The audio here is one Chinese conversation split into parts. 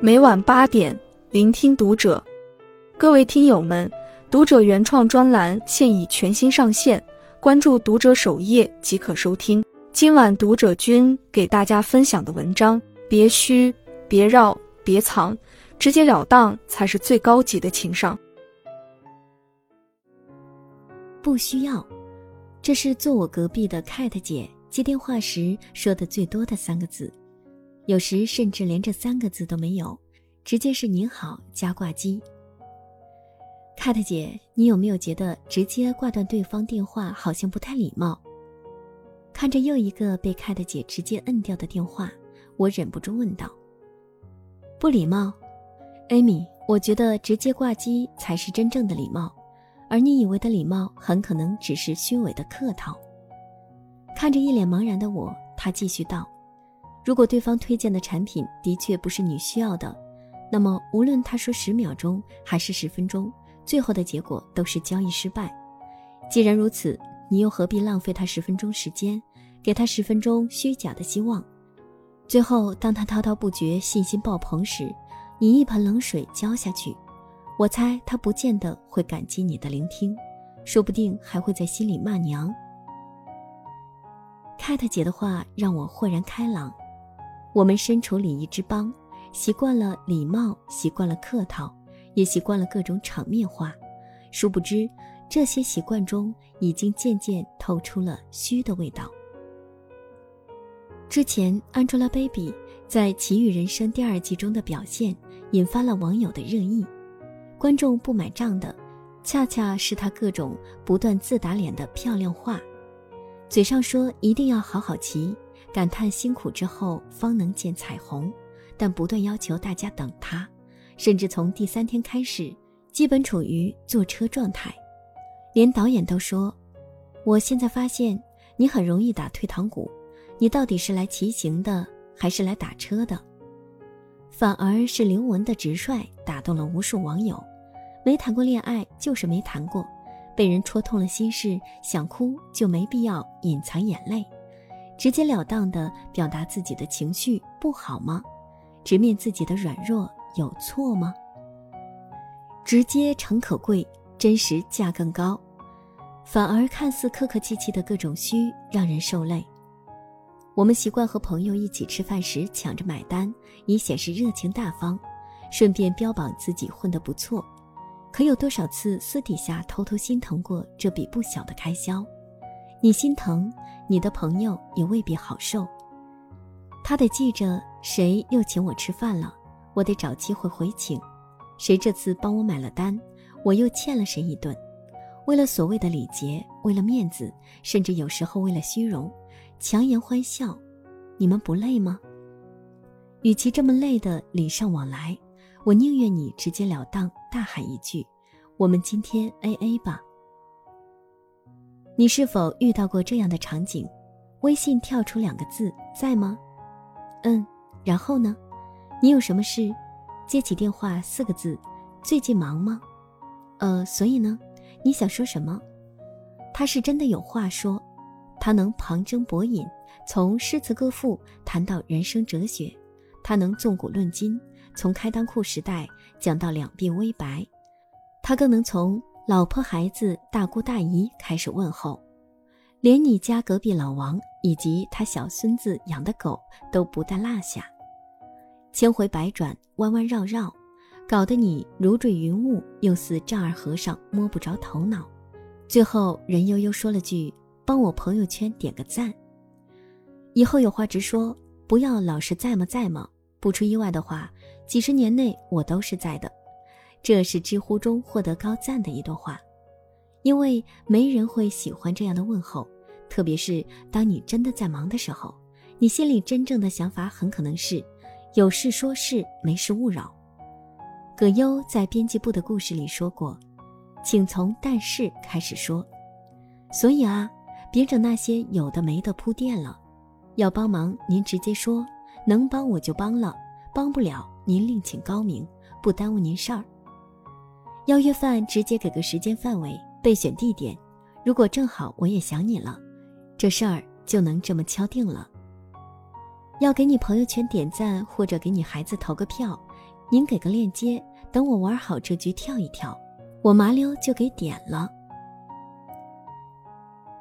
每晚八点，聆听读者。各位听友们，读者原创专栏现已全新上线，关注读者首页即可收听。今晚读者君给大家分享的文章：别虚，别绕，别藏，直截了当才是最高级的情商。不需要，这是坐我隔壁的 Cat 姐接电话时说的最多的三个字。有时甚至连这三个字都没有，直接是“您好”加挂机。Cat 姐，你有没有觉得直接挂断对方电话好像不太礼貌？看着又一个被 Cat 姐直接摁掉的电话，我忍不住问道：“不礼貌？”Amy，我觉得直接挂机才是真正的礼貌，而你以为的礼貌很可能只是虚伪的客套。看着一脸茫然的我，他继续道。如果对方推荐的产品的确不是你需要的，那么无论他说十秒钟还是十分钟，最后的结果都是交易失败。既然如此，你又何必浪费他十分钟时间，给他十分钟虚假的希望？最后，当他滔滔不绝、信心爆棚时，你一盆冷水浇下去，我猜他不见得会感激你的聆听，说不定还会在心里骂娘。凯特姐的话让我豁然开朗。我们身处礼仪之邦，习惯了礼貌，习惯了客套，也习惯了各种场面话。殊不知，这些习惯中已经渐渐透出了虚的味道。之前，Angelababy 在《奇遇人生》第二季中的表现引发了网友的热议。观众不买账的，恰恰是她各种不断自打脸的漂亮话，嘴上说一定要好好骑。感叹辛苦之后方能见彩虹，但不断要求大家等他，甚至从第三天开始，基本处于坐车状态，连导演都说：“我现在发现你很容易打退堂鼓，你到底是来骑行的还是来打车的？”反而是刘雯的直率打动了无数网友，没谈过恋爱就是没谈过，被人戳痛了心事，想哭就没必要隐藏眼泪。直截了当的表达自己的情绪不好吗？直面自己的软弱有错吗？直接诚可贵，真实价更高。反而看似客客气气的各种虚，让人受累。我们习惯和朋友一起吃饭时抢着买单，以显示热情大方，顺便标榜自己混得不错。可有多少次私底下偷偷心疼过这笔不小的开销？你心疼。你的朋友也未必好受，他得记着谁又请我吃饭了，我得找机会回请；谁这次帮我买了单，我又欠了谁一顿。为了所谓的礼节，为了面子，甚至有时候为了虚荣，强颜欢笑，你们不累吗？与其这么累的礼尚往来，我宁愿你直截了当大喊一句：“我们今天 A A 吧。”你是否遇到过这样的场景？微信跳出两个字，在吗？嗯，然后呢？你有什么事？接起电话四个字，最近忙吗？呃，所以呢？你想说什么？他是真的有话说，他能旁征博引，从诗词歌赋谈到人生哲学，他能纵古论今，从开裆裤时代讲到两鬓微白，他更能从。老婆、孩子、大姑大姨开始问候，连你家隔壁老王以及他小孙子养的狗都不带落下，千回百转，弯弯绕绕，搞得你如坠云雾，又似丈二和尚摸不着头脑。最后，任悠悠说了句：“帮我朋友圈点个赞。”以后有话直说，不要老是在吗在吗。不出意外的话，几十年内我都是在的。这是知乎中获得高赞的一段话，因为没人会喜欢这样的问候，特别是当你真的在忙的时候，你心里真正的想法很可能是“有事说事，没事勿扰”。葛优在编辑部的故事里说过：“请从但是开始说。”所以啊，别整那些有的没的铺垫了。要帮忙，您直接说，能帮我就帮了，帮不了您另请高明，不耽误您事儿。邀约饭直接给个时间范围，备选地点。如果正好我也想你了，这事儿就能这么敲定了。要给你朋友圈点赞或者给你孩子投个票，您给个链接，等我玩好这局跳一跳，我麻溜就给点了。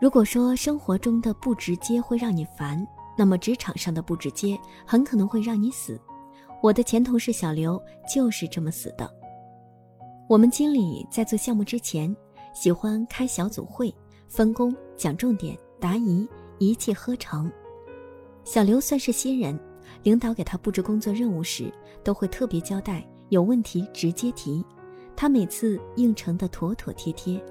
如果说生活中的不直接会让你烦，那么职场上的不直接很可能会让你死。我的前同事小刘就是这么死的。我们经理在做项目之前，喜欢开小组会，分工、讲重点、答疑，一气呵成。小刘算是新人，领导给他布置工作任务时，都会特别交代，有问题直接提。他每次应承的妥妥帖帖，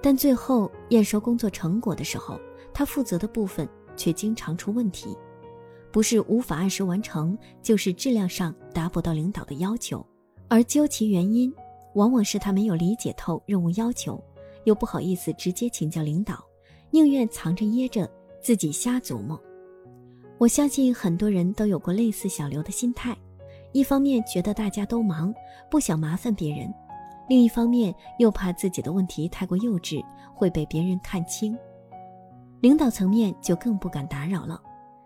但最后验收工作成果的时候，他负责的部分却经常出问题，不是无法按时完成，就是质量上达不到领导的要求。而究其原因，往往是他没有理解透任务要求，又不好意思直接请教领导，宁愿藏着掖着自己瞎琢磨。我相信很多人都有过类似小刘的心态，一方面觉得大家都忙，不想麻烦别人；另一方面又怕自己的问题太过幼稚会被别人看清。领导层面就更不敢打扰了，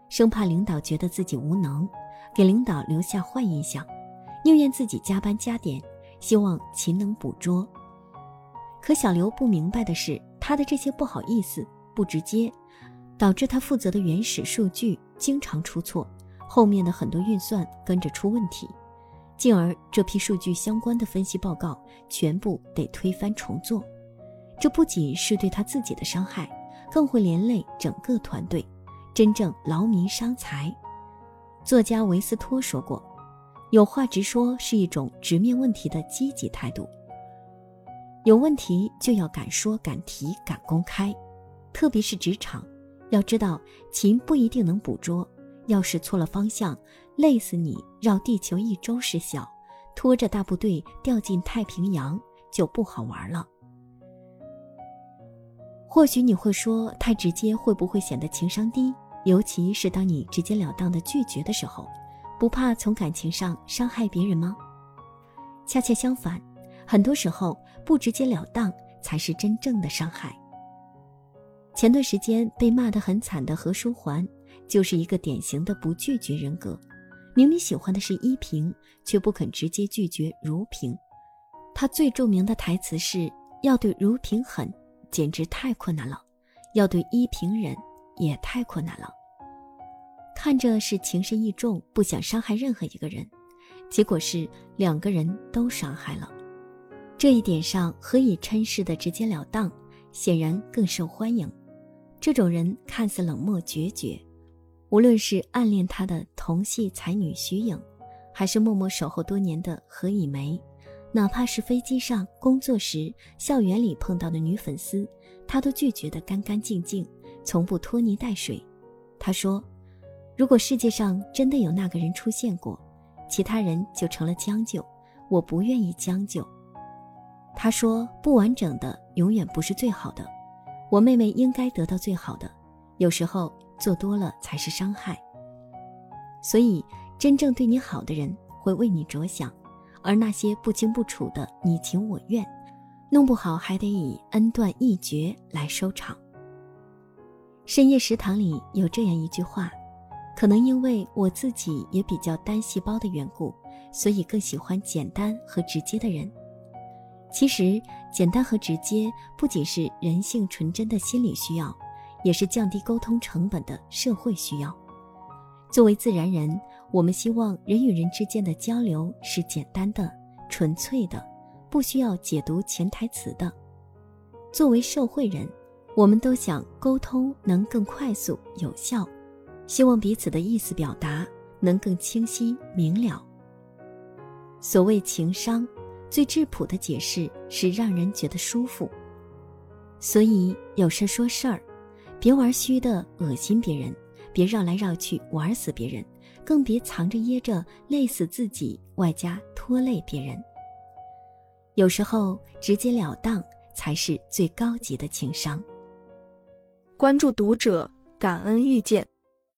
生怕领导觉得自己无能，给领导留下坏印象，宁愿自己加班加点。希望勤能补拙。可小刘不明白的是，他的这些不好意思、不直接，导致他负责的原始数据经常出错，后面的很多运算跟着出问题，进而这批数据相关的分析报告全部得推翻重做。这不仅是对他自己的伤害，更会连累整个团队，真正劳民伤财。作家维斯托说过。有话直说是一种直面问题的积极态度。有问题就要敢说、敢提、敢公开，特别是职场，要知道勤不一定能捕捉，要是错了方向，累死你绕地球一周是小，拖着大部队掉进太平洋就不好玩了。或许你会说，太直接会不会显得情商低？尤其是当你直截了当的拒绝的时候。不怕从感情上伤害别人吗？恰恰相反，很多时候不直截了当才是真正的伤害。前段时间被骂得很惨的何书桓，就是一个典型的不拒绝人格。明明喜欢的是依萍，却不肯直接拒绝如萍。他最著名的台词是：“要对如萍狠，简直太困难了；要对依萍忍，也太困难了。”看着是情深意重，不想伤害任何一个人，结果是两个人都伤害了。这一点上，何以琛式的直截了当，显然更受欢迎。这种人看似冷漠决绝，无论是暗恋他的同系才女徐颖，还是默默守候多年的何以玫，哪怕是飞机上、工作时、校园里碰到的女粉丝，他都拒绝得干干净净，从不拖泥带水。他说。如果世界上真的有那个人出现过，其他人就成了将就。我不愿意将就。他说：“不完整的永远不是最好的，我妹妹应该得到最好的。有时候做多了才是伤害。所以，真正对你好的人会为你着想，而那些不清不楚的你情我愿，弄不好还得以恩断义绝来收场。”深夜食堂里有这样一句话。可能因为我自己也比较单细胞的缘故，所以更喜欢简单和直接的人。其实，简单和直接不仅是人性纯真的心理需要，也是降低沟通成本的社会需要。作为自然人，我们希望人与人之间的交流是简单的、纯粹的，不需要解读潜台词的。作为社会人，我们都想沟通能更快速、有效。希望彼此的意思表达能更清晰明了。所谓情商，最质朴的解释是让人觉得舒服。所以有事说事儿，别玩虚的恶心别人，别绕来绕去玩死别人，更别藏着掖着累死自己，外加拖累别人。有时候直截了当才是最高级的情商。关注读者，感恩遇见。